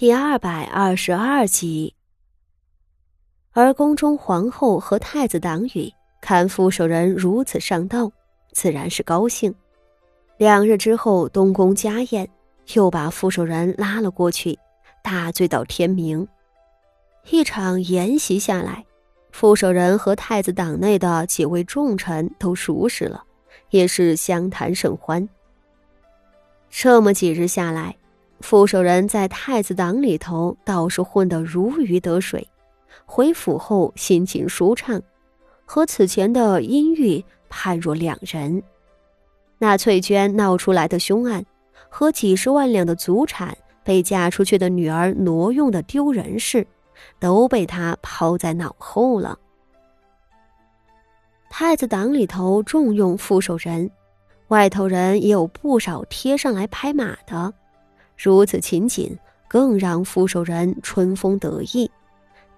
第二百二十二集。而宫中皇后和太子党羽看傅守仁如此上道，自然是高兴。两日之后，东宫家宴，又把傅守仁拉了过去，大醉到天明。一场宴席下来，傅守仁和太子党内的几位重臣都熟识了，也是相谈甚欢。这么几日下来。傅守仁在太子党里头倒是混得如鱼得水，回府后心情舒畅，和此前的阴郁判若两人。那翠娟闹出来的凶案，和几十万两的祖产被嫁出去的女儿挪用的丢人事，都被他抛在脑后了。太子党里头重用傅守仁，外头人也有不少贴上来拍马的。如此情景，更让傅守仁春风得意。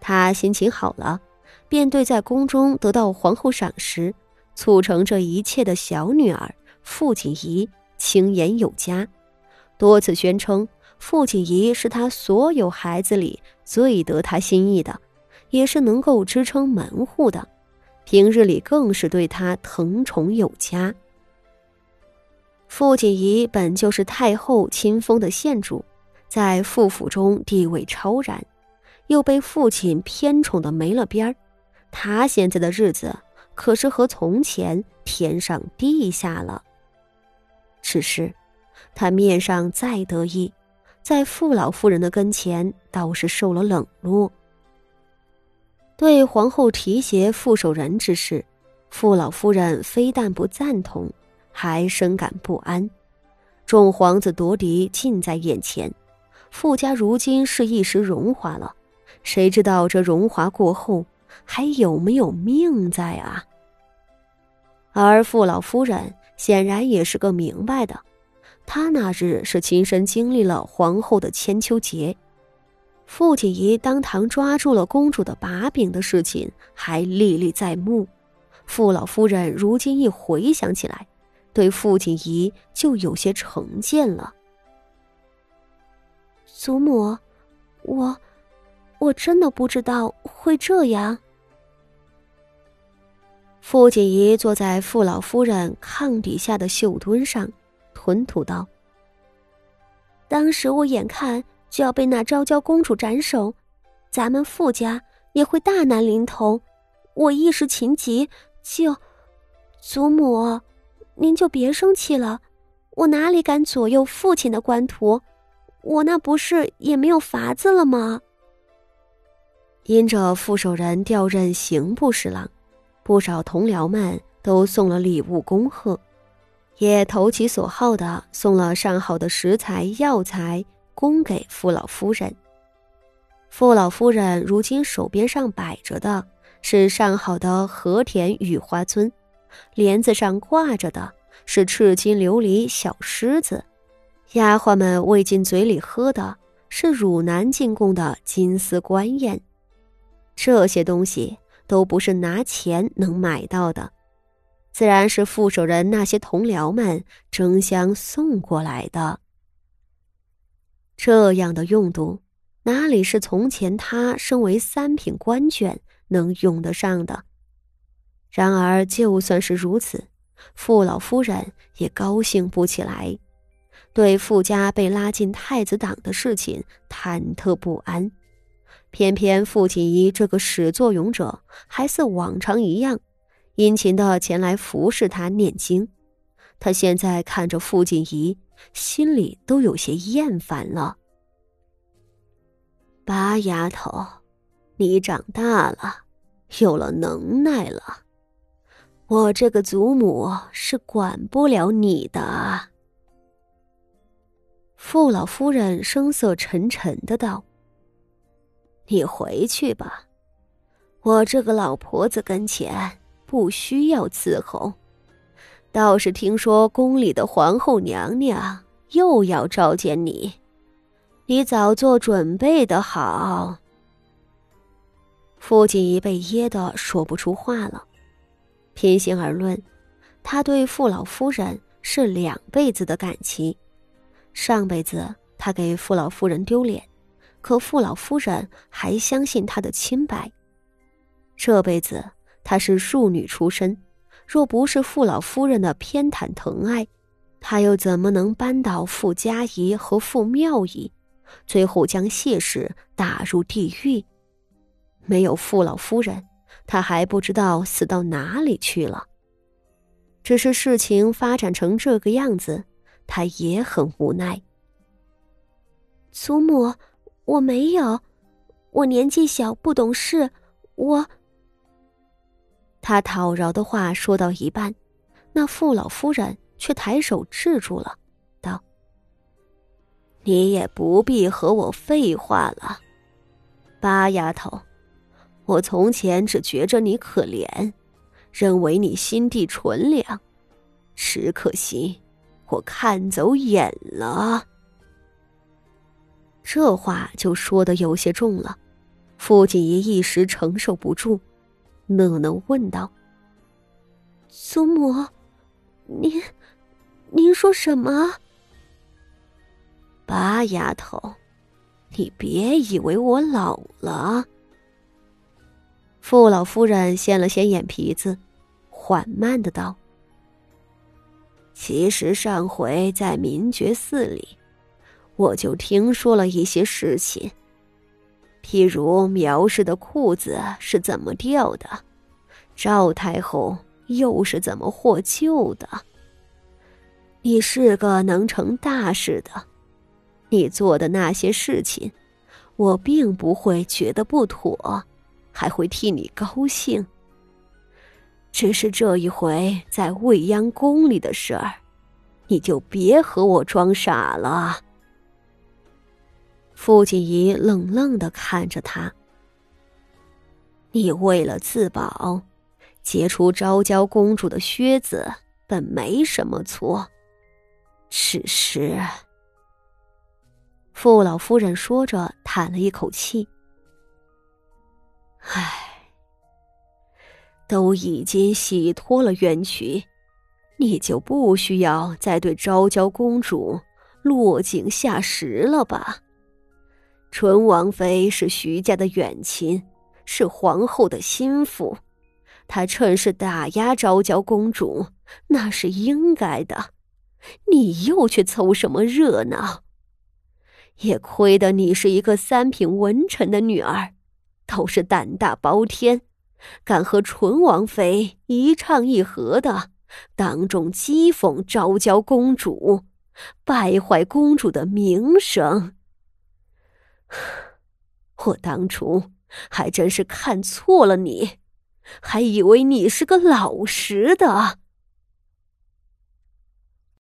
他心情好了，便对在宫中得到皇后赏识、促成这一切的小女儿傅锦仪轻言有加，多次宣称傅锦仪是他所有孩子里最得他心意的，也是能够支撑门户的。平日里更是对他疼宠有加。傅锦仪本就是太后亲封的县主，在傅府中地位超然，又被父亲偏宠的没了边儿。他现在的日子可是和从前天上地下了。只是，他面上再得意，在傅老夫人的跟前倒是受了冷落。对皇后提携傅守仁之事，傅老夫人非但不赞同。还深感不安，众皇子夺嫡近在眼前，傅家如今是一时荣华了，谁知道这荣华过后还有没有命在啊？而傅老夫人显然也是个明白的，她那日是亲身经历了皇后的千秋劫，傅锦仪当堂抓住了公主的把柄的事情还历历在目，傅老夫人如今一回想起来。对傅锦仪就有些成见了。祖母，我，我真的不知道会这样。傅锦仪坐在傅老夫人炕底下的绣墩上，吞吐道：“当时我眼看就要被那昭娇公主斩首，咱们傅家也会大难临头，我一时情急，就，祖母。”您就别生气了，我哪里敢左右父亲的官途？我那不是也没有法子了吗？因着傅守仁调任刑部侍郎，不少同僚们都送了礼物恭贺，也投其所好的送了上好的食材药材供给傅老夫人。傅老夫人如今手边上摆着的是上好的和田雨花村。帘子上挂着的是赤金琉璃小狮子，丫鬟们喂进嘴里喝的是汝南进贡的金丝官燕。这些东西都不是拿钱能买到的，自然是副手人那些同僚们争相送过来的。这样的用度，哪里是从前他身为三品官眷能用得上的？然而，就算是如此，傅老夫人也高兴不起来，对傅家被拉进太子党的事情忐忑不安。偏偏傅锦仪这个始作俑者还似往常一样，殷勤的前来服侍他念经。他现在看着傅锦仪，心里都有些厌烦了。八丫头，你长大了，有了能耐了。我这个祖母是管不了你的。”傅老夫人声色沉沉的道，“你回去吧，我这个老婆子跟前不需要伺候。倒是听说宫里的皇后娘娘又要召见你，你早做准备的好。”傅锦仪被噎得说不出话了。平心而论，他对傅老夫人是两辈子的感情。上辈子他给傅老夫人丢脸，可傅老夫人还相信他的清白。这辈子他是庶女出身，若不是傅老夫人的偏袒疼爱，他又怎么能扳倒傅家仪和傅妙仪，最后将谢氏打入地狱？没有傅老夫人，他还不知道死到哪里去了。只是事情发展成这个样子，他也很无奈。祖母，我没有，我年纪小，不懂事，我。他讨饶的话说到一半，那傅老夫人却抬手制住了，道：“你也不必和我废话了，八丫头，我从前只觉着你可怜，认为你心地纯良，只可惜我看走眼了。”这话就说的有些重了，傅锦仪一时承受不住，讷讷问道：“祖母，您，您说什么？”八丫头，你别以为我老了。傅老夫人掀了掀眼皮子，缓慢的道：“其实上回在明觉寺里。”我就听说了一些事情，譬如苗氏的裤子是怎么掉的，赵太后又是怎么获救的。你是个能成大事的，你做的那些事情，我并不会觉得不妥，还会替你高兴。只是这一回在未央宫里的事儿，你就别和我装傻了。傅锦仪冷冷的看着他：“你为了自保，解除昭娇公主的靴子，本没什么错。只是……”傅老夫人说着，叹了一口气：“唉，都已经洗脱了冤屈，你就不需要再对昭娇公主落井下石了吧？”纯王妃是徐家的远亲，是皇后的心腹，她趁势打压昭娇公主，那是应该的。你又去凑什么热闹？也亏得你是一个三品文臣的女儿，倒是胆大包天，敢和纯王妃一唱一和的，当众讥讽昭娇公主，败坏公主的名声。我当初还真是看错了你，还以为你是个老实的。